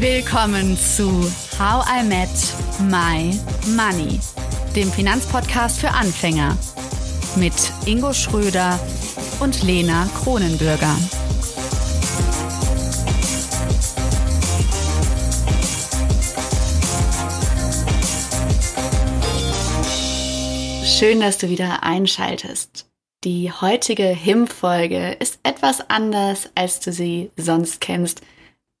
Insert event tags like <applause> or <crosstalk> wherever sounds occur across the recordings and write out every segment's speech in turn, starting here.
Willkommen zu How I Met My Money, dem Finanzpodcast für Anfänger mit Ingo Schröder und Lena Kronenbürger. Schön, dass du wieder einschaltest. Die heutige HIM-Folge ist etwas anders, als du sie sonst kennst.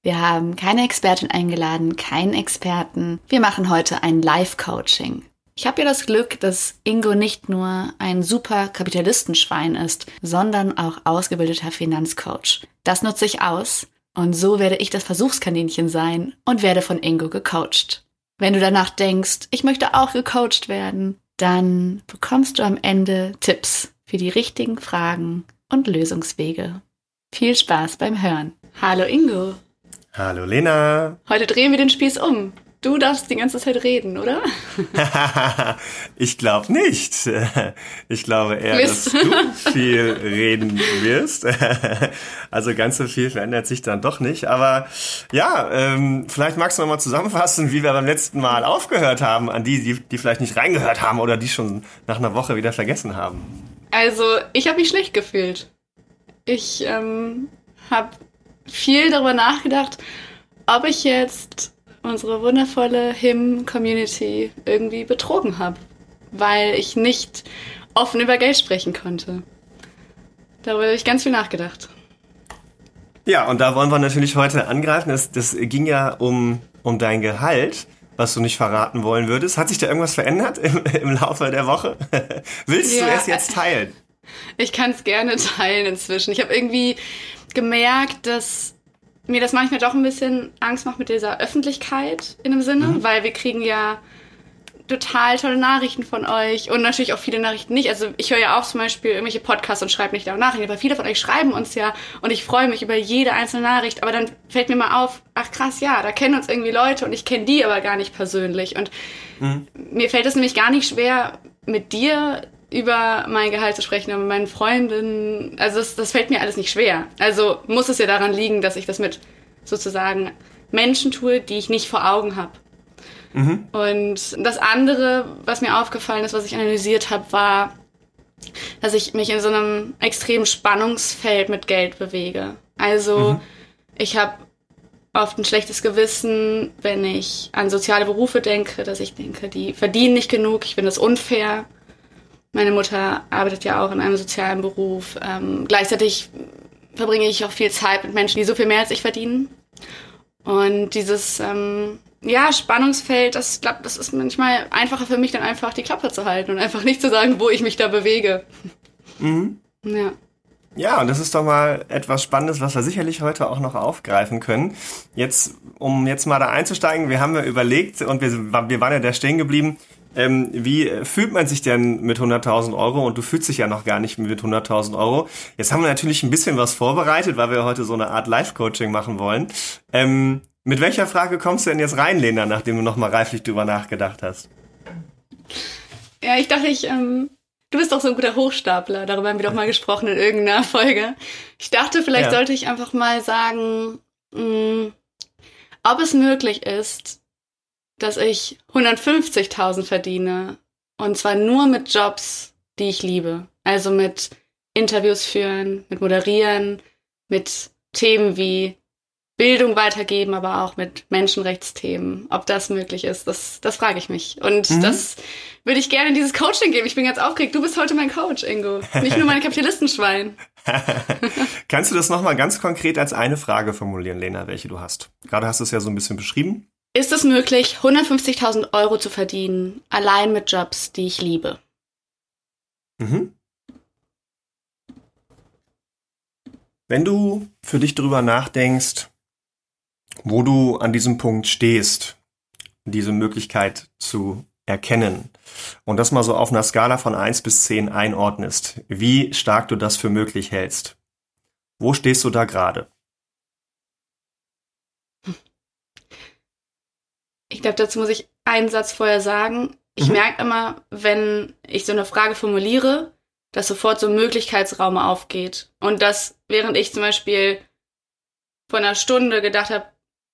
Wir haben keine Expertin eingeladen, keinen Experten. Wir machen heute ein Live-Coaching. Ich habe ja das Glück, dass Ingo nicht nur ein super Kapitalistenschwein ist, sondern auch ausgebildeter Finanzcoach. Das nutze ich aus und so werde ich das Versuchskaninchen sein und werde von Ingo gecoacht. Wenn du danach denkst, ich möchte auch gecoacht werden, dann bekommst du am Ende Tipps für die richtigen Fragen und Lösungswege. Viel Spaß beim Hören. Hallo Ingo. Hallo Lena. Heute drehen wir den Spieß um. Du darfst die ganze Zeit reden, oder? <laughs> ich glaube nicht. Ich glaube eher, Mist. dass du viel reden wirst. Also ganz so viel verändert sich dann doch nicht. Aber ja, ähm, vielleicht magst du noch mal zusammenfassen, wie wir beim letzten Mal aufgehört haben, an die, die, die vielleicht nicht reingehört haben oder die schon nach einer Woche wieder vergessen haben. Also, ich habe mich schlecht gefühlt. Ich ähm, habe viel darüber nachgedacht, ob ich jetzt unsere wundervolle Hymn-Community irgendwie betrogen habe, weil ich nicht offen über Geld sprechen konnte. Darüber habe ich ganz viel nachgedacht. Ja, und da wollen wir natürlich heute angreifen. Das, das ging ja um, um dein Gehalt was du nicht verraten wollen würdest. Hat sich da irgendwas verändert im, im Laufe der Woche? <laughs> Willst ja, du es jetzt teilen? Ich kann es gerne teilen inzwischen. Ich habe irgendwie gemerkt, dass mir das manchmal doch ein bisschen Angst macht mit dieser Öffentlichkeit in dem Sinne, mhm. weil wir kriegen ja total tolle Nachrichten von euch und natürlich auch viele Nachrichten nicht. Also ich höre ja auch zum Beispiel irgendwelche Podcasts und schreibe nicht auch Nachrichten, aber viele von euch schreiben uns ja und ich freue mich über jede einzelne Nachricht. Aber dann fällt mir mal auf, ach krass, ja, da kennen uns irgendwie Leute und ich kenne die aber gar nicht persönlich. Und mhm. mir fällt es nämlich gar nicht schwer, mit dir über mein Gehalt zu sprechen, aber mit meinen Freundinnen, also das, das fällt mir alles nicht schwer. Also muss es ja daran liegen, dass ich das mit sozusagen Menschen tue, die ich nicht vor Augen habe. Mhm. Und das andere, was mir aufgefallen ist, was ich analysiert habe, war, dass ich mich in so einem extremen Spannungsfeld mit Geld bewege. Also mhm. ich habe oft ein schlechtes Gewissen, wenn ich an soziale Berufe denke, dass ich denke, die verdienen nicht genug, ich finde das unfair. Meine Mutter arbeitet ja auch in einem sozialen Beruf. Ähm, gleichzeitig verbringe ich auch viel Zeit mit Menschen, die so viel mehr als ich verdienen. Und dieses ähm, ja, Spannungsfeld, das glaube, das ist manchmal einfacher für mich, dann einfach die Klappe zu halten und einfach nicht zu sagen, wo ich mich da bewege. Mhm. Ja. Ja, und das ist doch mal etwas Spannendes, was wir sicherlich heute auch noch aufgreifen können. Jetzt, um jetzt mal da einzusteigen, wir haben ja überlegt und wir, wir waren ja da stehen geblieben, ähm, wie fühlt man sich denn mit 100.000 Euro? Und du fühlst dich ja noch gar nicht mit 100.000 Euro. Jetzt haben wir natürlich ein bisschen was vorbereitet, weil wir heute so eine Art Live-Coaching machen wollen. Ähm, mit welcher Frage kommst du denn jetzt rein, Lena, nachdem du nochmal reiflich drüber nachgedacht hast? Ja, ich dachte, ich, ähm, du bist doch so ein guter Hochstapler. Darüber haben wir doch mal gesprochen in irgendeiner Folge. Ich dachte, vielleicht ja. sollte ich einfach mal sagen, mh, mm, ob es möglich ist, dass ich 150.000 verdiene. Und zwar nur mit Jobs, die ich liebe. Also mit Interviews führen, mit moderieren, mit Themen wie Bildung weitergeben, aber auch mit Menschenrechtsthemen. Ob das möglich ist, das, das frage ich mich. Und mhm. das würde ich gerne in dieses Coaching geben. Ich bin ganz aufgeregt. Du bist heute mein Coach, Ingo. Nicht nur mein <laughs> Kapitalistenschwein. <laughs> Kannst du das nochmal ganz konkret als eine Frage formulieren, Lena, welche du hast? Gerade hast du es ja so ein bisschen beschrieben. Ist es möglich, 150.000 Euro zu verdienen, allein mit Jobs, die ich liebe? Mhm. Wenn du für dich drüber nachdenkst, wo du an diesem Punkt stehst, diese Möglichkeit zu erkennen und das mal so auf einer Skala von eins bis zehn einordnest, wie stark du das für möglich hältst. Wo stehst du da gerade? Ich glaube, dazu muss ich einen Satz vorher sagen. Ich mhm. merke immer, wenn ich so eine Frage formuliere, dass sofort so ein Möglichkeitsraum aufgeht. Und dass, während ich zum Beispiel vor einer Stunde gedacht habe,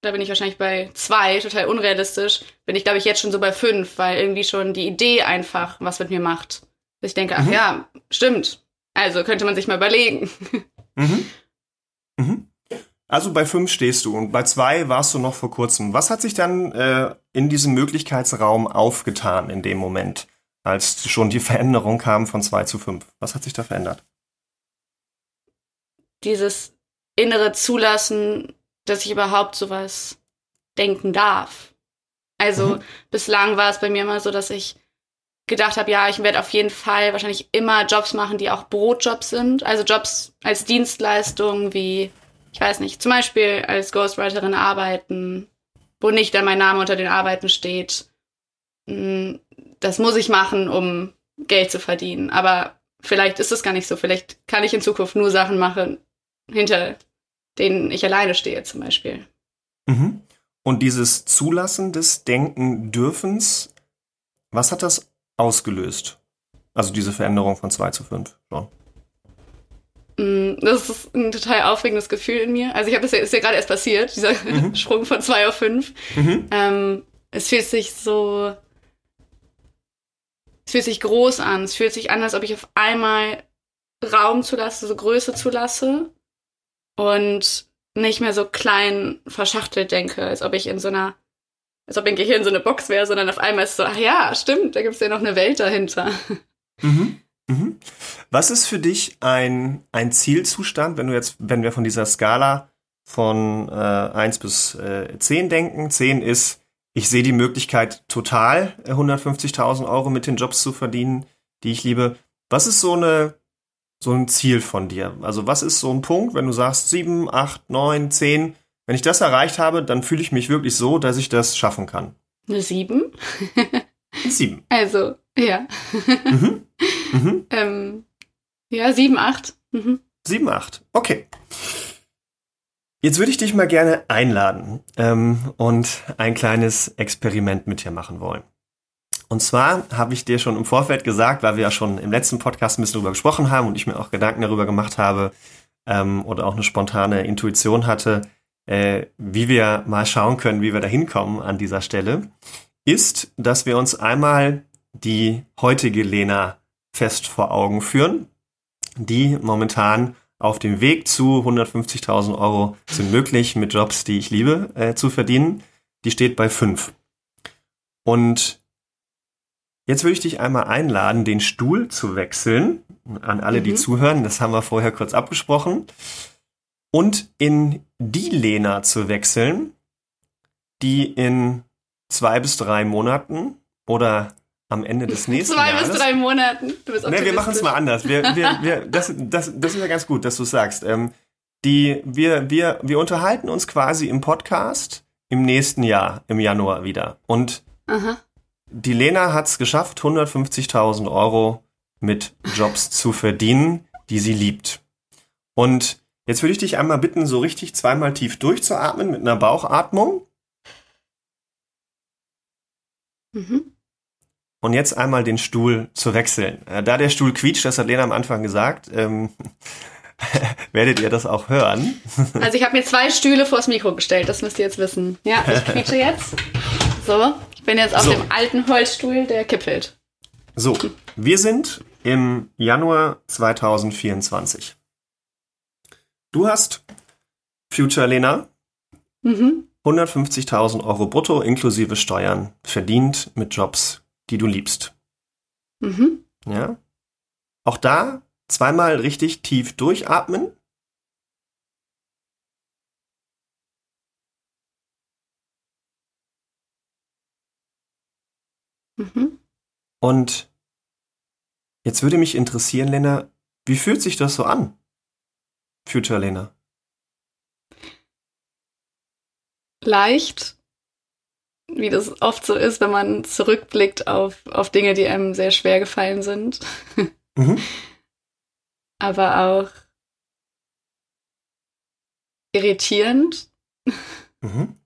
da bin ich wahrscheinlich bei zwei, total unrealistisch, bin ich, glaube ich, jetzt schon so bei fünf, weil irgendwie schon die Idee einfach was mit mir macht. Dass ich denke, ach mhm. ja, stimmt. Also könnte man sich mal überlegen. <laughs> Mhm. Mhm. Also bei fünf stehst du und bei zwei warst du noch vor kurzem. Was hat sich dann äh, in diesem Möglichkeitsraum aufgetan in dem Moment, als schon die Veränderung kam von zwei zu fünf? Was hat sich da verändert? Dieses innere Zulassen, dass ich überhaupt sowas denken darf. Also mhm. bislang war es bei mir immer so, dass ich gedacht habe, ja, ich werde auf jeden Fall wahrscheinlich immer Jobs machen, die auch Brotjobs sind. Also Jobs als Dienstleistung wie, ich weiß nicht, zum Beispiel als Ghostwriterin arbeiten, wo nicht dann mein Name unter den Arbeiten steht. Hm, das muss ich machen, um Geld zu verdienen. Aber vielleicht ist es gar nicht so. Vielleicht kann ich in Zukunft nur Sachen machen, hinter denen ich alleine stehe, zum Beispiel. Mhm. Und dieses Zulassen des Denken dürfens, was hat das ausgelöst? Also diese Veränderung von 2 zu 5 schon. Das ist ein total aufregendes Gefühl in mir. Also ich habe das ja, ist ja gerade erst passiert, dieser mhm. <laughs> Sprung von 2 auf 5. Mhm. Ähm, es fühlt sich so, es fühlt sich groß an. Es fühlt sich an, als ob ich auf einmal Raum zulasse, so Größe zulasse und nicht mehr so klein verschachtelt denke, als ob ich in so einer als ob mein Gehirn so eine Box wäre, sondern auf einmal ist es so, ach ja, stimmt, da gibt es ja noch eine Welt dahinter. Mhm. Mhm. Was ist für dich ein, ein Zielzustand, wenn du jetzt, wenn wir von dieser Skala von äh, 1 bis äh, 10 denken? 10 ist, ich sehe die Möglichkeit, total 150.000 Euro mit den Jobs zu verdienen, die ich liebe. Was ist so eine so ein Ziel von dir? Also was ist so ein Punkt, wenn du sagst 7, 8, 9, 10, wenn ich das erreicht habe, dann fühle ich mich wirklich so, dass ich das schaffen kann. Eine sieben? sieben. <laughs> Also, ja. Mhm. <laughs> Mhm. ähm, ja, sieben, acht. Mhm. Sieben, acht. Okay. Jetzt würde ich dich mal gerne einladen ähm, und ein kleines Experiment mit dir machen wollen. Und zwar habe ich dir schon im Vorfeld gesagt, weil wir ja schon im letzten Podcast ein bisschen darüber gesprochen haben und ich mir auch Gedanken darüber gemacht habe ähm, oder auch eine spontane Intuition hatte, äh, wie wir mal schauen können, wie wir da hinkommen an dieser Stelle, ist, dass wir uns einmal die heutige Lena fest vor Augen führen, die momentan auf dem Weg zu 150.000 Euro sind möglich mit Jobs, die ich liebe, äh, zu verdienen. Die steht bei fünf. Und jetzt würde ich dich einmal einladen, den Stuhl zu wechseln. An alle, mhm. die zuhören, das haben wir vorher kurz abgesprochen und in die Lena zu wechseln, die in zwei bis drei Monaten oder am Ende des nächsten Zwei Jahres. bis drei Monaten. Du bist nee, wir machen es mal anders. Wir, wir, wir, <laughs> das, das, das ist ja ganz gut, dass du sagst. Ähm, die, wir, wir, wir unterhalten uns quasi im Podcast im nächsten Jahr, im Januar wieder. Und Aha. die Lena hat es geschafft, 150.000 Euro mit Jobs zu verdienen, die sie liebt. Und Jetzt würde ich dich einmal bitten, so richtig zweimal tief durchzuatmen mit einer Bauchatmung. Mhm. Und jetzt einmal den Stuhl zu wechseln. Äh, da der Stuhl quietscht, das hat Lena am Anfang gesagt, ähm, <laughs> werdet ihr das auch hören. <laughs> Also ich habe mir zwei Stühle vors Mikro gestellt, das müsst ihr jetzt wissen. Ja, ich quietsche jetzt. So, ich bin jetzt auf so. dem alten Holzstuhl, der kippelt. So, wir sind im Januar 2024. Du hast Future Lena mhm. 150.000 Euro brutto inklusive Steuern verdient mit Jobs, die du liebst. Mhm. Ja. Auch da zweimal richtig tief durchatmen. Mhm. Und jetzt würde mich interessieren, Lena, wie fühlt sich das so an? Future Lena? Leicht, wie das oft so ist, wenn man zurückblickt auf, auf Dinge, die einem sehr schwer gefallen sind. <laughs> Mhm. Aber auch irritierend. Mhm.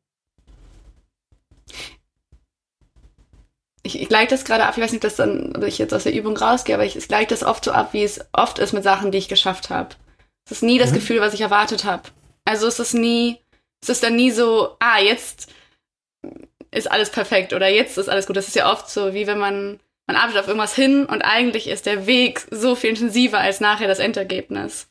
Ich, ich gleiche das gerade ab, ich weiß nicht, dass dann, ob ich jetzt aus der Übung rausgehe, aber ich, ich gleiche das oft so ab, wie es oft ist mit Sachen, die ich geschafft habe. Es ist nie das mhm. Gefühl, was ich erwartet habe. Also es ist nie Es ist dann nie so, ah, jetzt ist alles perfekt oder jetzt ist alles gut. Das ist ja oft so, wie wenn man, man arbeitet auf irgendwas hin und eigentlich ist der Weg so viel intensiver als nachher das Endergebnis.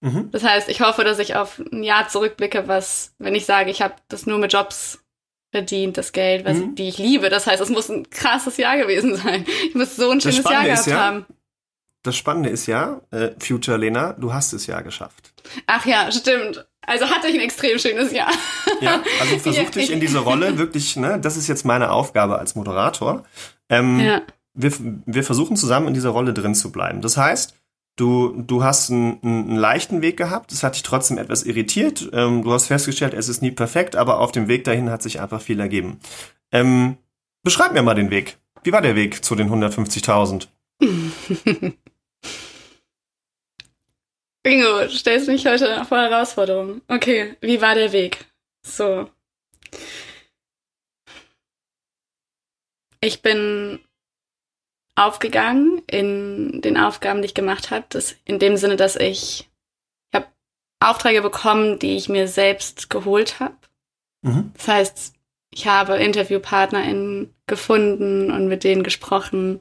Mhm. Das heißt, ich hoffe, dass ich auf ein Jahr zurückblicke, was, wenn ich sage, ich habe das nur mit Jobs verdient, das Geld, was, mhm. die ich liebe. Das heißt, es muss ein krasses Jahr gewesen sein. Ich muss so ein schönes Jahr gehabt ja, haben. Das Spannende ist ja, äh, Future Lena, du hast es ja geschafft. Ach ja, stimmt. Also hatte ich ein extrem schönes Jahr. Ja, <laughs> also versuch dich in diese Rolle wirklich, ne, das ist jetzt meine Aufgabe als Moderator. Ähm, ja. wir, wir versuchen zusammen in dieser Rolle drin zu bleiben. Das heißt, du, du hast einen, einen leichten Weg gehabt, es hat dich trotzdem etwas irritiert. Ähm, du hast festgestellt, es ist nie perfekt, aber auf dem Weg dahin hat sich einfach viel ergeben. Ähm, beschreib mir mal den Weg. Wie war der Weg zu den 150.000? <laughs> Bingo, du stellst mich heute vor Herausforderungen. Okay, wie war der Weg? So. Ich bin aufgegangen in den Aufgaben, die ich gemacht habe. Das, in dem Sinne, dass ich, ich habe Aufträge bekommen, die ich mir selbst geholt habe. Mhm. Das heißt, ich habe InterviewpartnerInnen gefunden und mit denen gesprochen,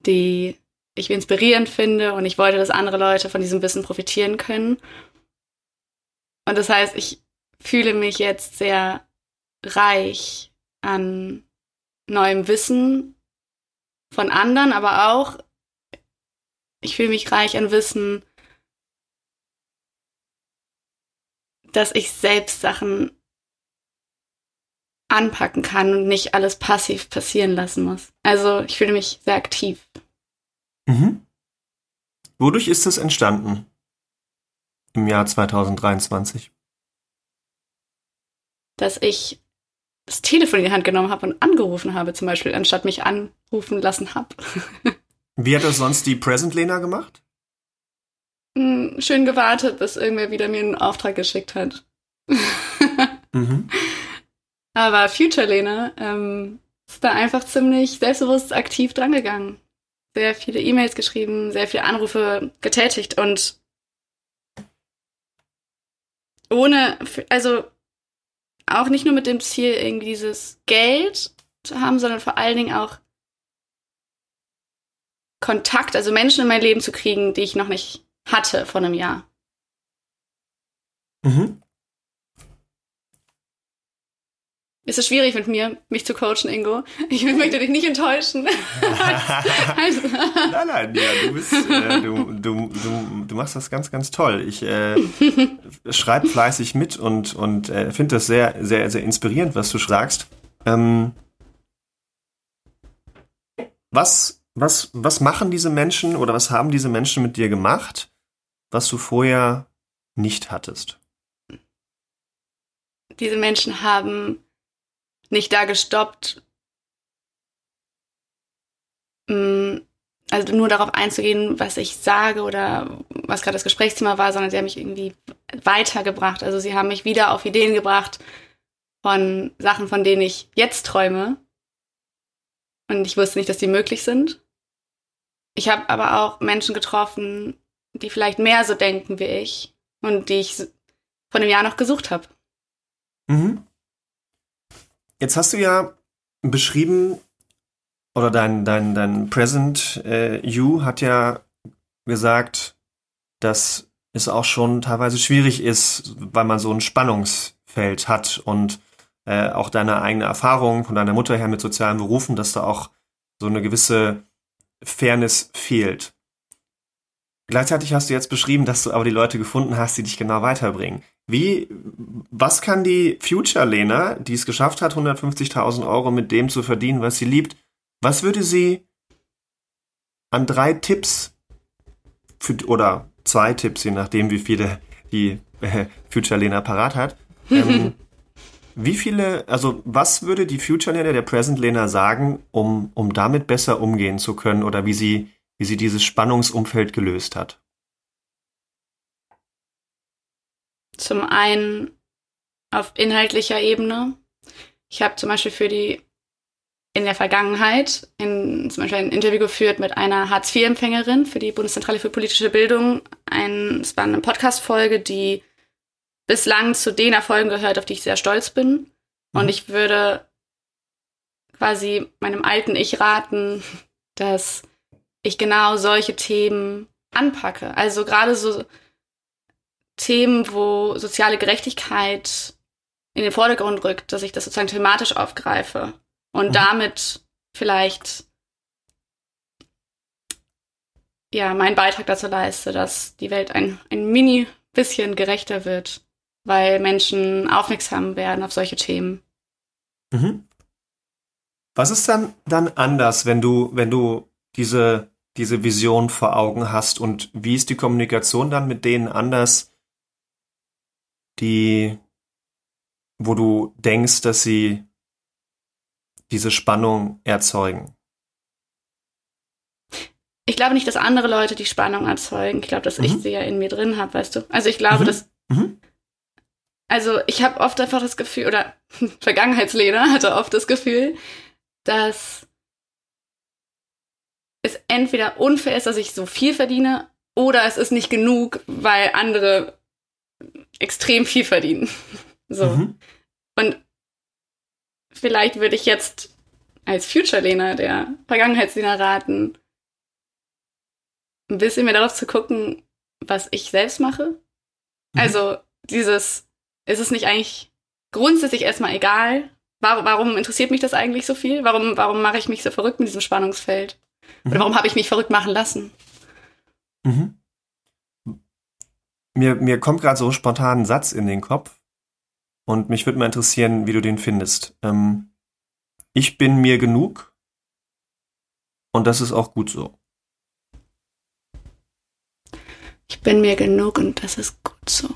die ich inspirierend finde und ich wollte, dass andere Leute von diesem Wissen profitieren können. Und das heißt, ich fühle mich jetzt sehr reich an neuem Wissen von anderen, aber auch, ich fühle mich reich an Wissen, dass ich selbst Sachen anpacken kann und nicht alles passiv passieren lassen muss. Also ich fühle mich sehr aktiv. Mhm. Wodurch ist es entstanden im Jahr 2023? Dass ich das Telefon in die Hand genommen habe und angerufen habe, zum Beispiel, anstatt mich anrufen lassen habe. <laughs> Wie hat das sonst die Present Lena gemacht? Hm, schön gewartet, bis irgendwer wieder mir einen Auftrag geschickt hat. <laughs> mhm. Aber Future Lena ähm, ist da einfach ziemlich selbstbewusst aktiv drangegangen sehr viele E-Mails geschrieben, sehr viele Anrufe getätigt und ohne, also auch nicht nur mit dem Ziel, irgendwie dieses Geld zu haben, sondern vor allen Dingen auch Kontakt, also Menschen in mein Leben zu kriegen, die ich noch nicht hatte vor einem Jahr. Mhm. Ist es schwierig mit mir, mich zu coachen, Ingo? Ich <laughs> möchte dich nicht enttäuschen. <laughs> also. Nein, nein, ja, du bist, äh, du, du, du, du machst das ganz, ganz toll. Ich äh, schreibe fleißig mit und, und äh, finde das sehr, sehr, sehr inspirierend, was du sagst. Ähm, was, was, was machen diese Menschen oder was haben diese Menschen mit dir gemacht, was du vorher nicht hattest? Diese Menschen haben nicht da gestoppt, mm, also nur darauf einzugehen, was ich sage oder was gerade das Gesprächsthema war, sondern sie haben mich irgendwie weitergebracht. Also sie haben mich wieder auf Ideen gebracht von Sachen, von denen ich jetzt träume. Und ich wusste nicht, dass die möglich sind. Ich habe aber auch Menschen getroffen, die vielleicht mehr so denken wie ich und die ich vor einem Jahr noch gesucht habe. Mhm. Jetzt hast du ja beschrieben, oder dein, dein, dein Present äh, You hat ja gesagt, dass es auch schon teilweise schwierig ist, weil man so ein Spannungsfeld hat und äh, auch deine eigene Erfahrung von deiner Mutter her mit sozialen Berufen, dass da auch so eine gewisse Fairness fehlt. Gleichzeitig hast du jetzt beschrieben, dass du aber die Leute gefunden hast, die dich genau weiterbringen. Wie, was kann die Future-Lena, die es geschafft hat, 150.000 Euro mit dem zu verdienen, was sie liebt, was würde sie an drei Tipps für, oder zwei Tipps, je nachdem, wie viele die äh, Future-Lena parat hat, ähm, <laughs> wie viele, also was würde die Future-Lena der Present-Lena sagen, um, um damit besser umgehen zu können oder wie sie, wie sie dieses Spannungsumfeld gelöst hat? Zum einen auf inhaltlicher Ebene. Ich habe zum Beispiel für die in der Vergangenheit in, zum Beispiel ein Interview geführt mit einer Hartz-IV-Empfängerin für die Bundeszentrale für politische Bildung. Ein, es war eine Podcast-Folge, die bislang zu den Erfolgen gehört, auf die ich sehr stolz bin. Und mhm. ich würde quasi meinem alten Ich raten, dass ich genau solche Themen anpacke. Also gerade so Themen, wo soziale Gerechtigkeit in den Vordergrund rückt, dass ich das sozusagen thematisch aufgreife und mhm. damit vielleicht ja meinen Beitrag dazu leiste, dass die Welt ein, ein mini bisschen gerechter wird, weil Menschen aufmerksam werden auf solche Themen. Mhm. Was ist dann, dann anders, wenn du, wenn du diese, diese Vision vor Augen hast und wie ist die Kommunikation dann mit denen anders, die, wo du denkst, dass sie diese Spannung erzeugen? Ich glaube nicht, dass andere Leute die Spannung erzeugen. Ich glaube, dass mhm. ich sie ja in mir drin habe, weißt du. Also ich glaube, mhm. dass mhm. also ich habe oft einfach das Gefühl, oder <laughs> Vergangenheitsleder hatte oft das Gefühl, dass es entweder unfair ist, dass ich so viel verdiene, oder es ist nicht genug, weil andere extrem viel verdienen. So. Mhm. Und vielleicht würde ich jetzt als Future-Lena der Vergangenheitslena raten, ein bisschen mehr darauf zu gucken, was ich selbst mache. Mhm. Also dieses, ist es nicht eigentlich grundsätzlich erstmal egal, warum, warum interessiert mich das eigentlich so viel? Warum, warum mache ich mich so verrückt mit diesem Spannungsfeld? Mhm. Oder warum habe ich mich verrückt machen lassen? Mhm. Mir, mir kommt gerade so spontan ein Satz in den Kopf und mich würde mal interessieren, wie du den findest. Ähm, ich bin mir genug und das ist auch gut so. Ich bin mir genug und das ist gut so.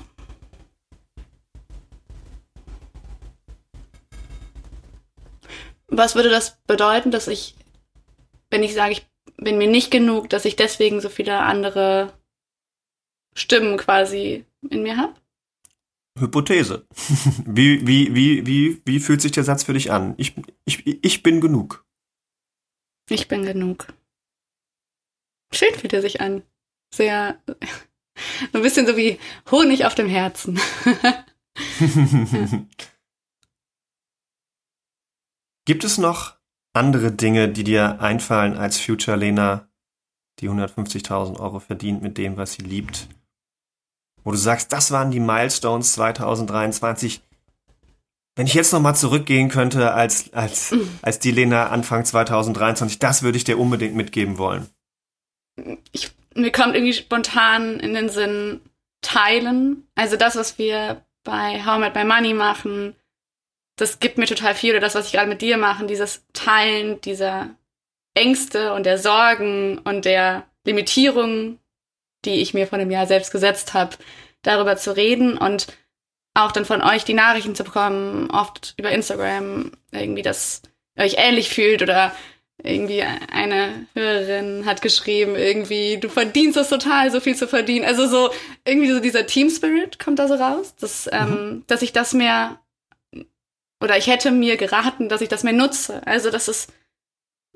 Was würde das bedeuten, dass ich, wenn ich sage, ich bin mir nicht genug, dass ich deswegen so viele andere Stimmen quasi in mir habe? Hypothese. <laughs> Wie, wie, wie, wie, wie fühlt sich der Satz für dich an? Ich, ich, ich bin genug. Ich bin genug. Schön fühlt er sich an. Sehr, <laughs> ein bisschen so wie Honig auf dem Herzen. <laughs> Gibt es noch andere Dinge, die dir einfallen als Future Lena, die 150.000 Euro verdient mit dem, was sie liebt? Wo du sagst, das waren die Milestones 2023. Wenn ich jetzt nochmal zurückgehen könnte als, als, als die Lena Anfang 2023, das würde ich dir unbedingt mitgeben wollen. Ich, mir kommt irgendwie spontan in den Sinn, teilen. Also das, was wir bei How I Met My Money machen, das gibt mir total viel. Oder das, was ich gerade mit dir mache, dieses Teilen dieser Ängste und der Sorgen und der Limitierungen, die ich mir vor einem Jahr selbst gesetzt habe, darüber zu reden und auch dann von euch die Nachrichten zu bekommen, oft über Instagram, irgendwie, dass ihr euch ähnlich fühlt oder irgendwie eine Hörerin hat geschrieben, irgendwie, du verdienst das total, so viel zu verdienen. Also so, irgendwie so dieser Team Spirit kommt da so raus, dass, ähm, mhm. dass ich das mehr oder ich hätte mir geraten, dass ich das mehr nutze. Also, dass es,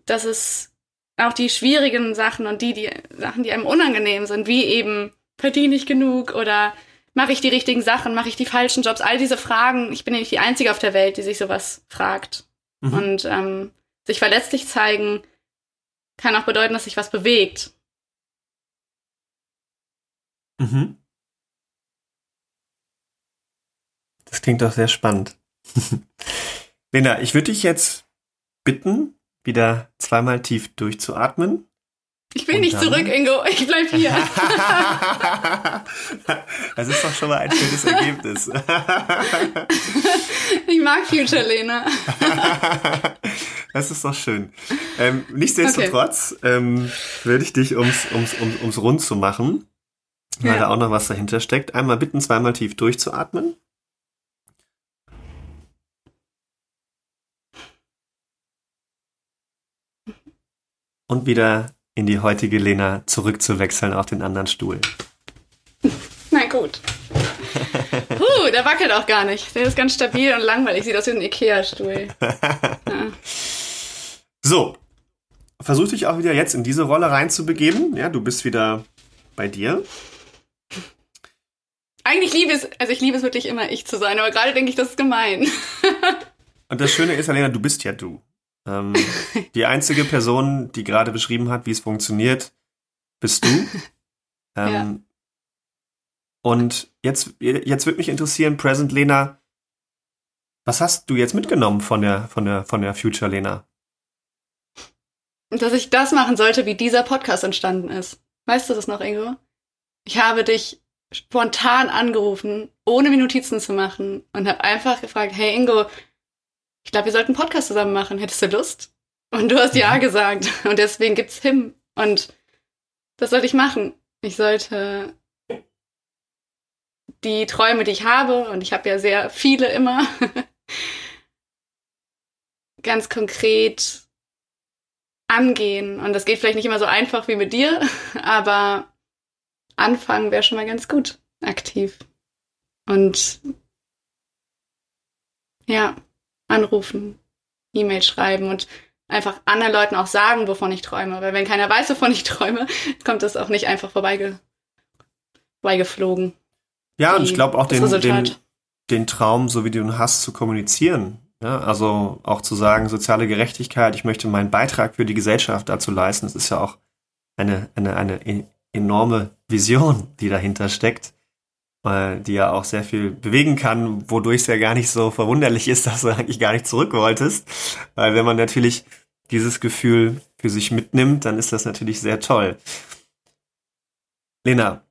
dass es auch die schwierigen Sachen und die, die Sachen, die einem unangenehm sind, wie eben, verdiene ich genug oder mache ich die richtigen Sachen, mache ich die falschen Jobs, all diese Fragen. Ich bin ja nicht die Einzige auf der Welt, die sich sowas fragt. Mhm. Und ähm, sich verletzlich zeigen kann auch bedeuten, dass sich was bewegt. Mhm. Das klingt doch sehr spannend. <laughs> Lena, ich würde dich jetzt bitten, wieder zweimal tief durchzuatmen. Ich will Und nicht zurück, Ingo. Ich bleib hier. <laughs> das ist doch schon mal ein schönes Ergebnis. <laughs> ich mag Future, Lena. <laughs> das ist doch schön. Ähm, nichtsdestotrotz okay. ähm, würde ich dich, ums, ums, ums, ums rund zu machen, weil ja. da auch noch was dahinter steckt, einmal bitten, zweimal tief durchzuatmen. Und wieder in die heutige Lena zurückzuwechseln auf den anderen Stuhl. Na gut. <laughs> Puh, der wackelt auch gar nicht. Der ist ganz stabil und langweilig. Sieht aus wie ein Ikea-Stuhl. Ja. So. Versuch dich auch wieder jetzt in diese Rolle reinzubegeben. Ja, du bist wieder bei dir. eigentlich liebe es, also ich liebe es wirklich immer, ich zu sein, aber gerade denke ich, das ist gemein. <laughs> Und das Schöne ist, Alena, du bist ja du. Ähm, die einzige Person, die gerade beschrieben hat, wie es funktioniert, bist du. <laughs> Ähm, ja. Und jetzt, jetzt würde mich interessieren, Present Lena, was hast du jetzt mitgenommen von der, von der, von der Future Lena? Dass ich das machen sollte, wie dieser Podcast entstanden ist. Weißt du das noch, Ingo? Ich habe dich spontan angerufen, ohne mir Notizen zu machen und habe einfach gefragt, hey Ingo, ich glaube, wir sollten einen Podcast zusammen machen. Hättest du Lust? Und du hast ja gesagt. Und deswegen gibt's Him. Und das sollte ich machen. Ich sollte die Träume, die ich habe, und ich habe ja sehr viele immer, <laughs> ganz konkret angehen. Und das geht vielleicht nicht immer so einfach wie mit dir, aber anfangen wäre schon mal ganz gut, aktiv. Und ja, anrufen, E-Mail schreiben und einfach anderen Leuten auch sagen, wovon ich träume. Weil wenn keiner weiß, wovon ich träume, <laughs> kommt das auch nicht einfach vorbeige vorbeigeflogen. Ja, und ich glaube auch den, den, den Traum, so wie du ihn hast, zu kommunizieren. Ja, also auch zu sagen, soziale Gerechtigkeit, ich möchte meinen Beitrag für die Gesellschaft dazu leisten. Das ist ja auch eine, eine, eine e-, enorme Vision, die dahinter steckt, die ja auch sehr viel bewegen kann, wodurch es ja gar nicht so verwunderlich ist, <laughs> dass du eigentlich gar nicht zurück wolltest. Weil wenn man natürlich dieses Gefühl für sich mitnimmt, dann ist das natürlich sehr toll. Lena,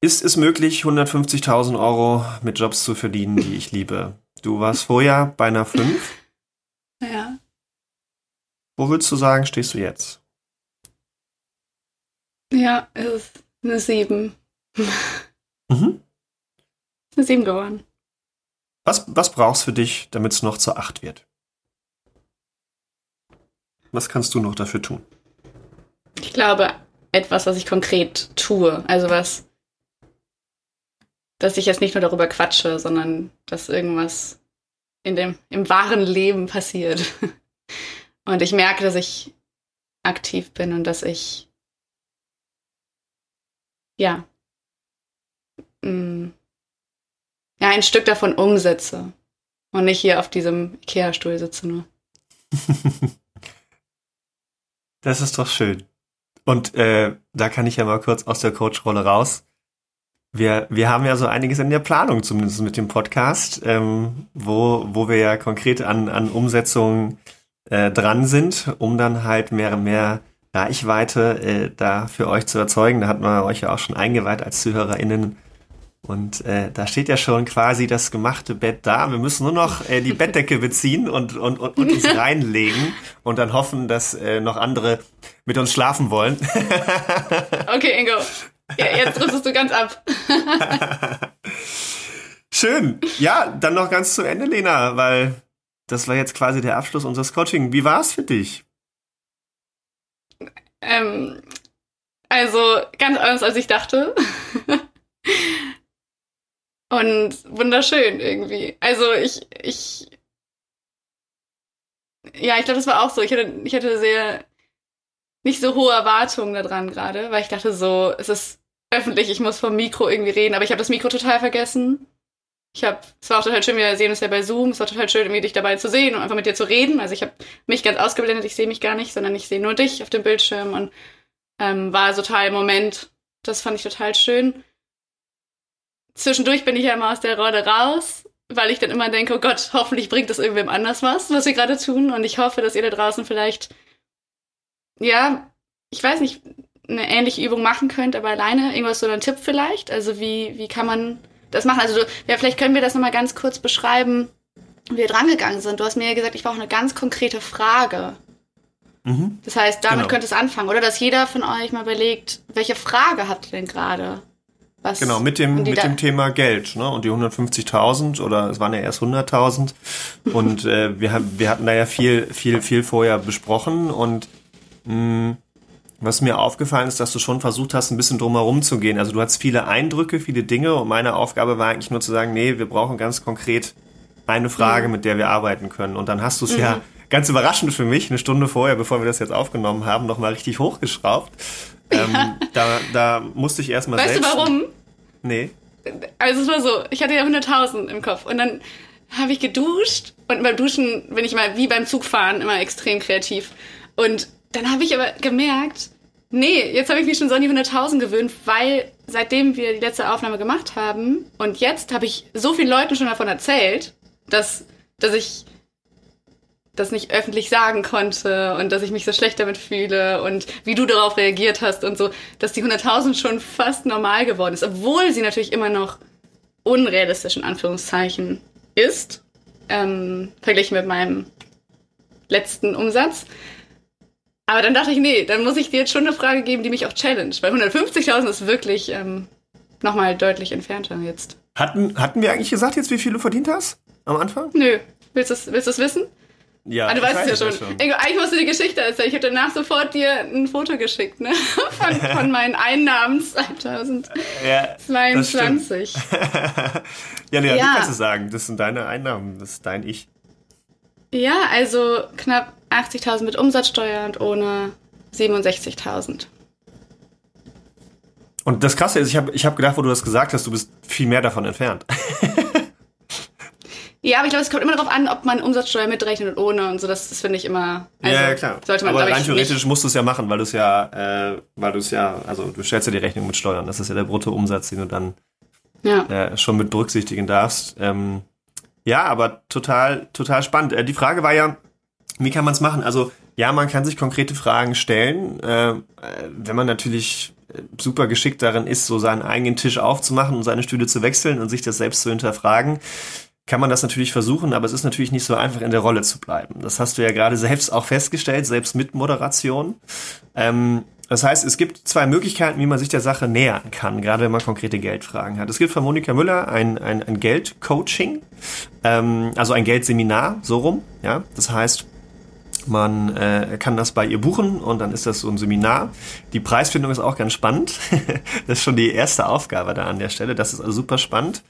ist es möglich, 150.000 Euro mit Jobs zu verdienen, die ich liebe? Du warst vorher bei einer 5. <laughs> Ja. Wo würdest du sagen, stehst du jetzt? Ja, es ist eine 7. Mhm. Eine 7 geworden. Was, was brauchst du für dich, damit es noch zur 8 wird? Was kannst du noch dafür tun? Ich glaube, etwas, was ich konkret tue. Also was dass ich jetzt nicht nur darüber quatsche, sondern dass irgendwas in dem, im wahren Leben passiert. <laughs> Und ich merke, dass ich aktiv bin und dass ich, ja, mh, mm, ja, ein Stück davon umsetze und nicht hier auf diesem Ikea-Stuhl sitze nur. <laughs> das ist doch schön. Und äh, da kann ich ja mal kurz aus der Coach-Rolle raus wir, wir haben ja so einiges in der Planung, zumindest mit dem Podcast, ähm, wo, wo wir ja konkret an, an Umsetzungen äh, dran sind, um dann halt mehr, mehr Reichweite äh, da für euch zu erzeugen. Da hat man euch ja auch schon eingeweiht als ZuhörerInnen. Und äh, da steht ja schon quasi das gemachte Bett da. Wir müssen nur noch äh, die Bettdecke beziehen und, und, und, und uns <laughs> reinlegen und dann hoffen, dass äh, noch andere mit uns schlafen wollen. <laughs> okay, Ingo. Ja, jetzt rüstest du ganz ab. <laughs> Schön. Ja, dann noch ganz zu Ende, Lena, weil das war jetzt quasi der Abschluss unseres Coaching. Wie war es für dich? Ähm, also ganz anders, als ich dachte. Und wunderschön irgendwie. Also ich, ich, ja, ich glaube, das war auch so. Ich hatte, ich hatte sehr nicht so hohe Erwartungen daran gerade, weil ich dachte so, es ist öffentlich, ich muss vom Mikro irgendwie reden, aber ich habe das Mikro total vergessen. Ich habe, es war auch total schön, wir sehen uns ja bei Zoom, es war total schön, irgendwie dich dabei zu sehen und einfach mit dir zu reden. Also ich habe mich ganz ausgeblendet, ich sehe mich gar nicht, sondern ich sehe nur dich auf dem Bildschirm und ähm, war total im Moment. Das fand ich total schön. Zwischendurch bin ich ja immer aus der Rolle raus, weil ich dann immer denke, oh Gott, hoffentlich bringt das irgendwem anders was, was wir gerade tun. Und ich hoffe, dass ihr da draußen vielleicht, ja, ich weiß nicht, eine ähnliche Übung machen könnt, aber alleine irgendwas so ein Tipp vielleicht? Also wie, wie kann man das machen? Also du, ja, vielleicht können wir das nochmal ganz kurz beschreiben, wie wir drangegangen sind. Du hast mir ja gesagt, ich brauche eine ganz konkrete Frage. Mhm. Das heißt, damit genau. könnte es anfangen. Oder dass jeder von euch mal überlegt, welche Frage habt ihr denn gerade? Was genau, mit dem, mit dem Thema Geld. Ne? Und die 150.000 oder es waren ja erst 100.000. und äh, wir, wir hatten da ja viel, viel, viel vorher besprochen. Und mh, mm, was mir aufgefallen ist, dass du schon versucht hast, ein bisschen drumherum zu gehen. Also du hattest viele Eindrücke, viele Dinge und meine Aufgabe war eigentlich nur zu sagen, nee, wir brauchen ganz konkret eine Frage, mhm. mit der wir arbeiten können. Und dann hast du es mhm. ja ganz überraschend für mich, eine Stunde vorher, bevor wir das jetzt aufgenommen haben, nochmal richtig hochgeschraubt. Ähm, da, da musste ich erstmal selbst... Weißt du warum? Nee. also es war so, ich hatte ja 100.000 im Kopf und dann habe ich geduscht und beim Duschen bin ich mal wie beim Zugfahren immer extrem kreativ. Und dann habe ich aber gemerkt, nee, jetzt habe ich mich schon so an die 100.000 gewöhnt, weil seitdem wir die letzte Aufnahme gemacht haben und jetzt habe ich so vielen Leuten schon davon erzählt, dass, dass ich das nicht öffentlich sagen konnte und dass ich mich so schlecht damit fühle und wie du darauf reagiert hast und so, dass die 100.000 schon fast normal geworden ist, obwohl sie natürlich immer noch unrealistisch in Anführungszeichen ist, ähm, verglichen mit meinem letzten Umsatz. Aber dann dachte ich, nee, dann muss ich dir jetzt schon eine Frage geben, die mich auch challenge, weil 150.000 ist wirklich ähm, nochmal deutlich entfernter jetzt. Hatten, hatten wir eigentlich gesagt jetzt, wie viel du verdient hast am Anfang? Nö. Willst du es willst wissen? Ja, ah, du weißt es ja schon. schon. Eigentlich musst du die Geschichte erzählen. Ich habe danach sofort dir ein Foto geschickt, ne? <laughs> Von, von meinen Einnahmen 2022. Ja, <laughs> ja, ja, du kannst es sagen. Das sind deine Einnahmen, das ist dein Ich. Ja, also knapp 80.000 mit Umsatzsteuer und ohne 67.000. Und das Krasse ist, ich habe ich hab gedacht, wo du das gesagt hast, du bist viel mehr davon entfernt. <laughs> Ja, aber ich glaube, es kommt immer darauf an, ob man Umsatzsteuer mitrechnet und ohne und so. Das, das finde ich immer. Also, ja, klar. Sollte man, aber rein theoretisch musst du es ja machen, weil du es ja, äh, weil du es ja, also du stellst ja die Rechnung mit Steuern. Das ist ja der Bruttoumsatz, den du dann ja. äh, schon mit berücksichtigen darfst. Ähm, ja, aber total, total spannend. Äh, die Frage war ja, wie kann man es machen? Also ja, man kann sich konkrete Fragen stellen, äh, wenn man natürlich äh, super geschickt darin ist, so seinen eigenen Tisch aufzumachen und seine Stühle zu wechseln und sich das selbst zu hinterfragen kann man das natürlich versuchen, aber es ist natürlich nicht so einfach, in der Rolle zu bleiben. Das hast du ja gerade selbst auch festgestellt, selbst mit Moderation. Ähm, das heißt, es gibt zwei Möglichkeiten, wie man sich der Sache nähern kann, gerade wenn man konkrete Geldfragen hat. Es gibt von Monika Müller ein, ein, ein Geldcoaching, ähm, also ein Geldseminar, so rum. Ja, das heißt, man äh, kann das bei ihr buchen und dann ist das so ein Seminar. Die Preisfindung ist auch ganz spannend. <laughs> das ist schon die erste Aufgabe da an der Stelle. Das ist also super spannend.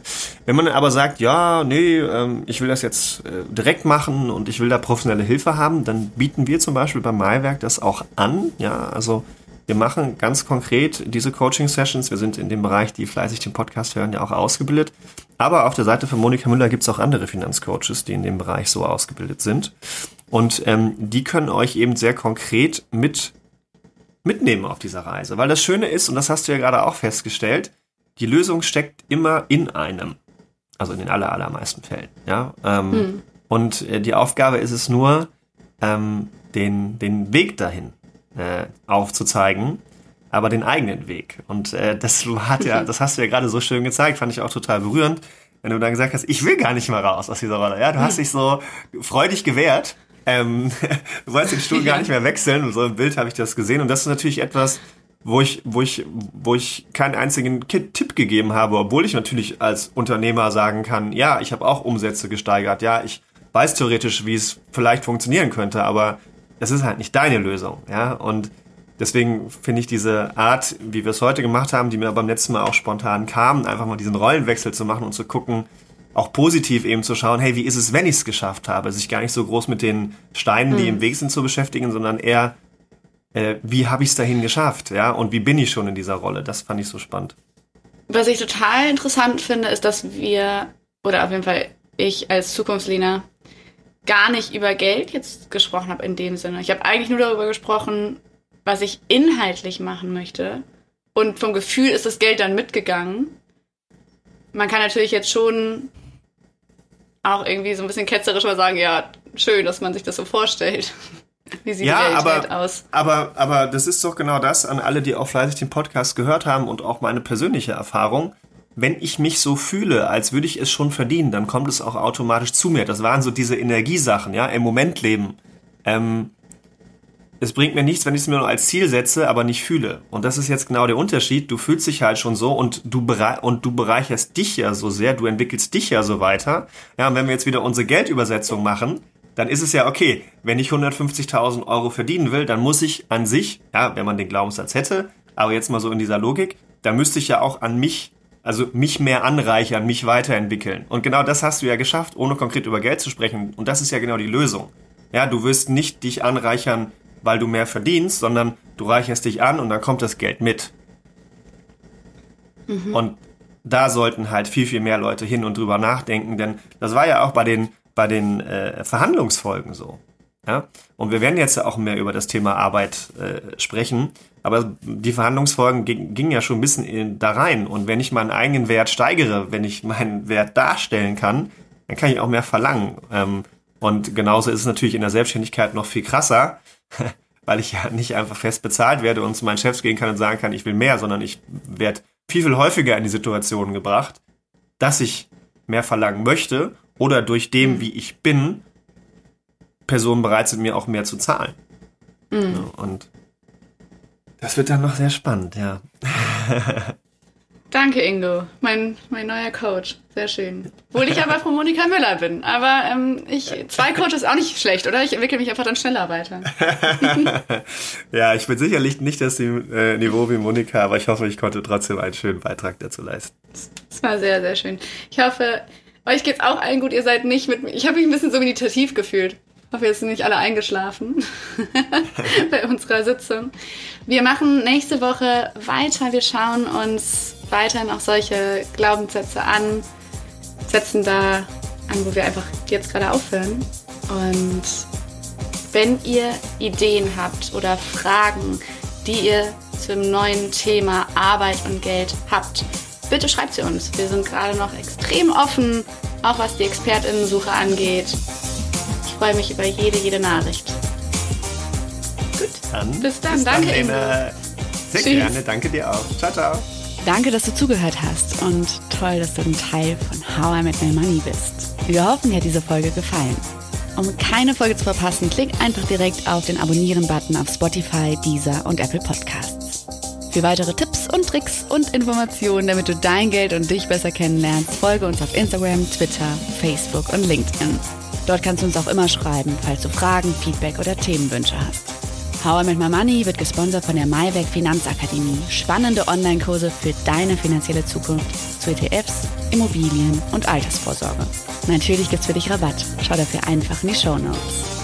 Wenn man aber sagt, ja, nee, ähm, ich will das jetzt äh, direkt machen und ich will da professionelle Hilfe haben, dann bieten wir zum Beispiel beim Maiwerk das auch an. Ja, also wir machen ganz konkret diese Coaching-Sessions. Wir sind in dem Bereich, die fleißig den Podcast hören, ja auch ausgebildet. Aber auf der Seite von Monika Müller gibt es auch andere Finanzcoaches, die in dem Bereich so ausgebildet sind. Und ähm, die können euch eben sehr konkret mit mitnehmen auf dieser Reise. Weil das Schöne ist, und das hast du ja gerade auch festgestellt, die Lösung steckt immer in einem. Also in den aller, allermeisten Fällen. Ja? Ähm, hm. Und äh, die Aufgabe ist es nur, ähm, den, den Weg dahin äh, aufzuzeigen, aber den eigenen Weg. Und äh, das hat ja, das hast du ja gerade so schön gezeigt, fand ich auch total berührend, wenn du dann gesagt hast, ich will gar nicht mal raus aus dieser Rolle. Ja, du hast hm. dich so freudig gewehrt ähm, <laughs> du wolltest den Stuhl gar nicht mehr wechseln und so im Bild habe ich das gesehen und das ist natürlich etwas, wo ich, wo ich, wo ich keinen einzigen Tipp gegeben habe, obwohl ich natürlich als Unternehmer sagen kann, ja, ich habe auch Umsätze gesteigert, ja, ich weiß theoretisch, wie es vielleicht funktionieren könnte, aber es ist halt nicht deine Lösung, ja, und deswegen finde ich diese Art, wie wir es heute gemacht haben, die mir beim letzten Mal auch spontan kam, einfach mal diesen Rollenwechsel zu machen und zu gucken, auch positiv eben zu schauen, hey, wie ist es, wenn ich es geschafft habe? Sich gar nicht so groß mit den Steinen, die mhm. im Weg sind, zu beschäftigen, sondern eher, äh, wie habe ich es dahin geschafft? Ja, und wie bin ich schon in dieser Rolle? Das fand ich so spannend. Was ich total interessant finde, ist, dass wir, oder auf jeden Fall ich als Zukunftslina, gar nicht über Geld jetzt gesprochen habe in dem Sinne. Ich habe eigentlich nur darüber gesprochen, was ich inhaltlich machen möchte. Und vom Gefühl ist das Geld dann mitgegangen. Man kann natürlich jetzt schon auch irgendwie so ein bisschen ketzerisch mal sagen, ja, schön, dass man sich das so vorstellt. <laughs> Wie sieht ja, die Realität aber, aus? Aber, aber das ist doch genau das an alle, die auch fleißig den Podcast gehört haben und auch meine persönliche Erfahrung. Wenn ich mich so fühle, als würde ich es schon verdienen, dann kommt es auch automatisch zu mir. Das waren so diese Energiesachen, ja, im Moment leben. Ähm, es bringt mir nichts, wenn ich es mir nur als Ziel setze, aber nicht fühle. Und das ist jetzt genau der Unterschied. Du fühlst dich halt schon so und du, und du bereicherst dich ja so sehr, du entwickelst dich ja so weiter. Ja, und wenn wir jetzt wieder unsere Geldübersetzung machen, dann ist es ja okay, wenn ich 150.000 Euro verdienen will, dann muss ich an sich, ja, wenn man den Glaubenssatz hätte, aber jetzt mal so in dieser Logik, dann müsste ich ja auch an mich, also mich mehr anreichern, mich weiterentwickeln. Und genau das hast du ja geschafft, ohne konkret über Geld zu sprechen. Und das ist ja genau die Lösung. Ja, du wirst nicht dich anreichern weil du mehr verdienst, sondern du reicherst dich an und dann kommt das Geld mit. Mhm. Und da sollten halt viel, viel mehr Leute hin und drüber nachdenken, denn das war ja auch bei den, bei den äh, Verhandlungsfolgen so. Ja? Und wir werden jetzt auch mehr über das Thema Arbeit äh, sprechen. Aber die Verhandlungsfolgen gingen ja schon ein bisschen in, da rein. Und wenn ich meinen eigenen Wert steigere, wenn ich meinen Wert darstellen kann, dann kann ich auch mehr verlangen. Ähm, und genauso ist es natürlich in der Selbstständigkeit noch viel krasser, <laughs> weil ich ja nicht einfach fest bezahlt werde und zu meinen Chefs gehen kann und sagen kann, ich will mehr, sondern ich werde viel, viel häufiger in die Situation gebracht, dass ich mehr verlangen möchte oder durch dem, wie ich bin, Personen bereit sind, mir auch mehr zu zahlen. Mhm. Ja, und das wird dann noch sehr spannend, ja. <laughs> Danke, Ingo, mein, mein neuer Coach. Sehr schön. Obwohl ich aber von Monika Müller bin. Aber ähm, ich, zwei Coaches ist auch nicht schlecht, oder? Ich entwickle mich einfach dann schneller weiter. <laughs> ja, ich bin sicherlich nicht das äh, Niveau wie Monika, aber ich hoffe, ich konnte trotzdem einen schönen Beitrag dazu leisten. Das war sehr, sehr schön. Ich hoffe, euch geht's auch allen gut. Ihr seid nicht mit mir. Ich habe mich ein bisschen so meditativ gefühlt. Ich hoffe, jetzt sind nicht alle eingeschlafen <laughs> bei unserer Sitzung. Wir machen nächste Woche weiter. Wir schauen uns weiterhin auch solche Glaubenssätze an, setzen da an, wo wir einfach jetzt gerade aufhören. Und wenn ihr Ideen habt oder Fragen, die ihr zum neuen Thema Arbeit und Geld habt, bitte schreibt sie uns. Wir sind gerade noch extrem offen, auch was die Expertinnensuche angeht freue mich über jede, jede Nachricht. Gut. Dann bis dann. Bis Danke, dann, Sehr Tschüss. gerne. Danke dir auch. Ciao, ciao. Danke, dass du zugehört hast und toll, dass du ein Teil von How I Met My Money bist. Wir hoffen, dir hat diese Folge gefallen. Um keine Folge zu verpassen, klick einfach direkt auf den Abonnieren-Button auf Spotify, Deezer und Apple Podcasts. Für weitere Tipps und Tricks und Informationen, damit du dein Geld und dich besser kennenlernst, folge uns auf Instagram, Twitter, Facebook und LinkedIn. Dort kannst du uns auch immer schreiben, falls du Fragen, Feedback oder Themenwünsche hast. How I Met My Money wird gesponsert von der MyWeg Finanzakademie. Spannende Online-Kurse für deine finanzielle Zukunft zu ETFs, Immobilien und Altersvorsorge. Natürlich gibt's für dich Rabatt. Schau dafür einfach in die Show Notes.